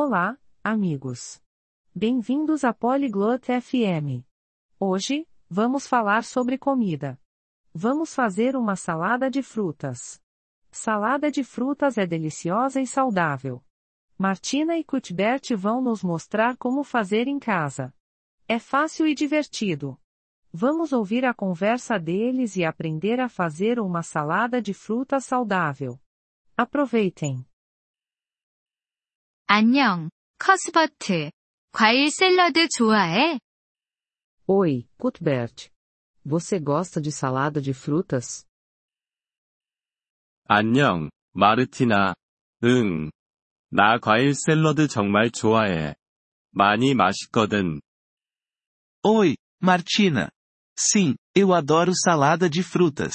Olá, amigos. Bem-vindos a Polyglot FM. Hoje, vamos falar sobre comida. Vamos fazer uma salada de frutas. Salada de frutas é deliciosa e saudável. Martina e Cuthbert vão nos mostrar como fazer em casa. É fácil e divertido. Vamos ouvir a conversa deles e aprender a fazer uma salada de frutas saudável. Aproveitem. 안녕, 커스버트. 과일 샐러드 좋아해? Oi, Cuthbert. Você gosta de salada de frutas? 안녕, 마르티나. 응. 나 과일 샐러드 정말 좋아해. 많이 맛있거든. Oi, Martina. Sim, eu adoro salada de frutas.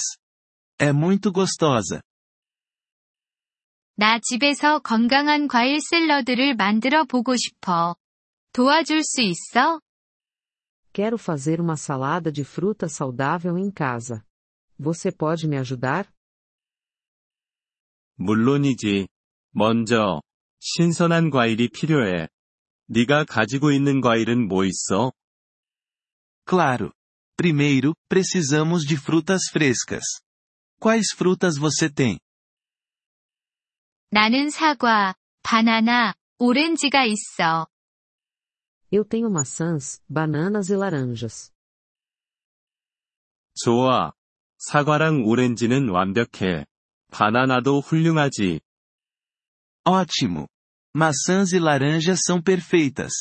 É muito gostosa. 나 집에서 건강한 과일 샐러드를 만들어 보고 싶어. 도와줄 수 있어? Quero fazer uma salada de fruta saudável em casa. Você pode me ajudar? 물론이지. 먼저, 신선한 과일이 필요해. 네가 가지고 있는 과일은 뭐 있어? Claro. Primeiro, precisamos de frutas frescas. Quais frutas você tem? 나는 사과, 바나나, 오렌지가 있어. Eu tenho maçãs, bananas e laranjas. 좋아. 사과랑 오렌지는 완벽해. 바나나도 훌륭하지. Ótimo. Maçãs e laranjas são perfeitas.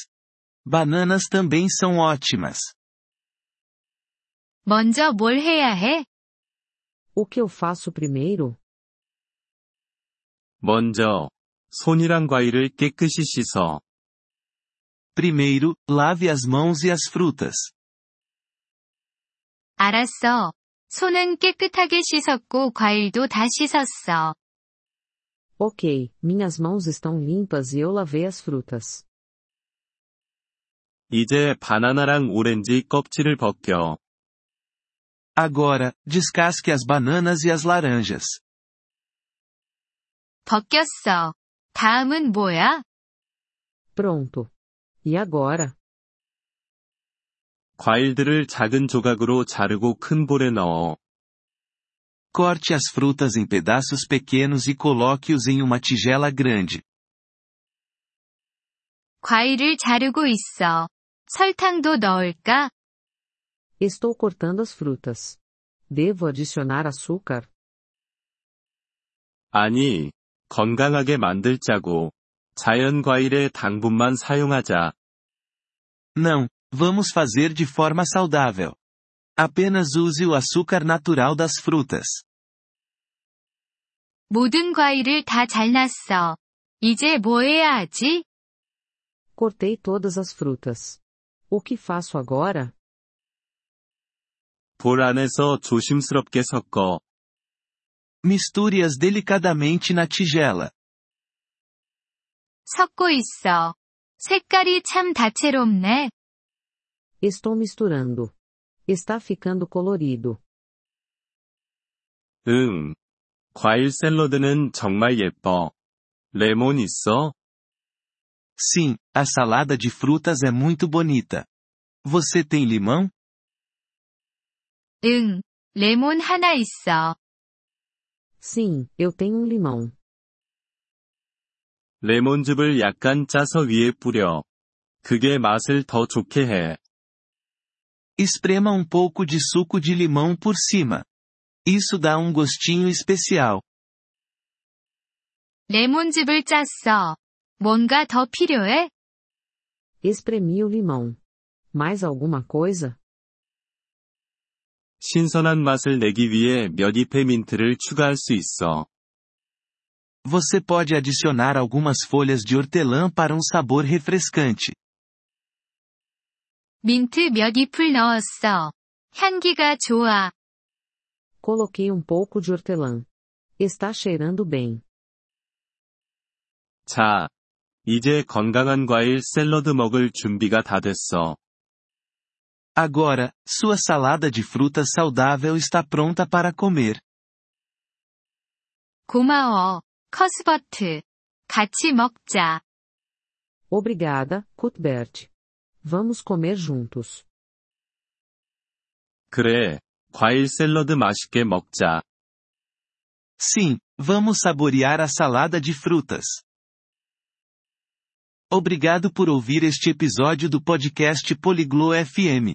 Bananas também são ótimas. 먼저 뭘 해야 해? O que eu faço primeiro? 먼저, 손이랑 과일을 깨끗이 씻어. Primeiro, lave as mãos e as frutas. 알았어. 손은 깨끗하게 씻었고 과일도 다 씻었어. Ok, minhas mãos estão limpas e eu lavei as frutas. 이제 바나나랑 오렌지 껍질을 벗겨. Agora, descasque as bananas e as laranjas. 벗겼어. 다음은 뭐야? Pronto. E agora? 과일들을 작은 조각으로 자르고 큰 볼에 넣어. Corte as frutas em pedaços pequenos e coloque-os em uma tigela grande. 과일을 자르고 있어. 설탕도 넣을까? Estou cortando as frutas. Devo adicionar açúcar? 아니, 건강하게 만들자고. 자연 과일의 당분만 사용하자. Não, vamos fazer de forma saudável. Apenas use o açúcar natural das frutas. 모든 과일을 다 잘랐어. 이제 뭐 해야 하지? Cortei todas as frutas. O que faço agora? 볼 안에서 조심스럽게 섞어. Misture-as delicadamente na tigela. 섞고 있어. 색깔이 참 다채롭네. Estou misturando. Está ficando colorido. 응. 과일 샐러드는 정말 예뻐. 레몬 있어? Sim, a salada de frutas é muito bonita. Você tem limão? 응. 레몬 하나 있어. Sim, eu tenho um limão. 레몬즙을 약간 짜서 위에 뿌려. 그게 맛을 더 좋게 해. Esprema um pouco de suco de limão por cima. Isso dá um gostinho especial. 레몬즙을 짰어. 뭔가 더 필요해? Espremi o limão. Mais alguma coisa? 신선한 맛을 내기 위해 몇 잎의 민트를 추가할 수 있어. Você pode adicionar algumas folhas de hortelã para um sabor refrescante. 민트 몇 잎을 넣었어. 향기가 좋아. Coloquei um pouco de hortelã. Está cheirando bem. 자, 이제 건강한 과일 샐러드 먹을 준비가 다 됐어. Agora, sua salada de frutas saudável está pronta para comer. 고마워, 커스버트. 같이 먹자. Obrigada, Cuthbert. Vamos comer juntos. 그래, 과일 샐러드 맛있게 먹자. Sim, vamos saborear a salada de frutas. Obrigado por ouvir este episódio do podcast Poliglo FM.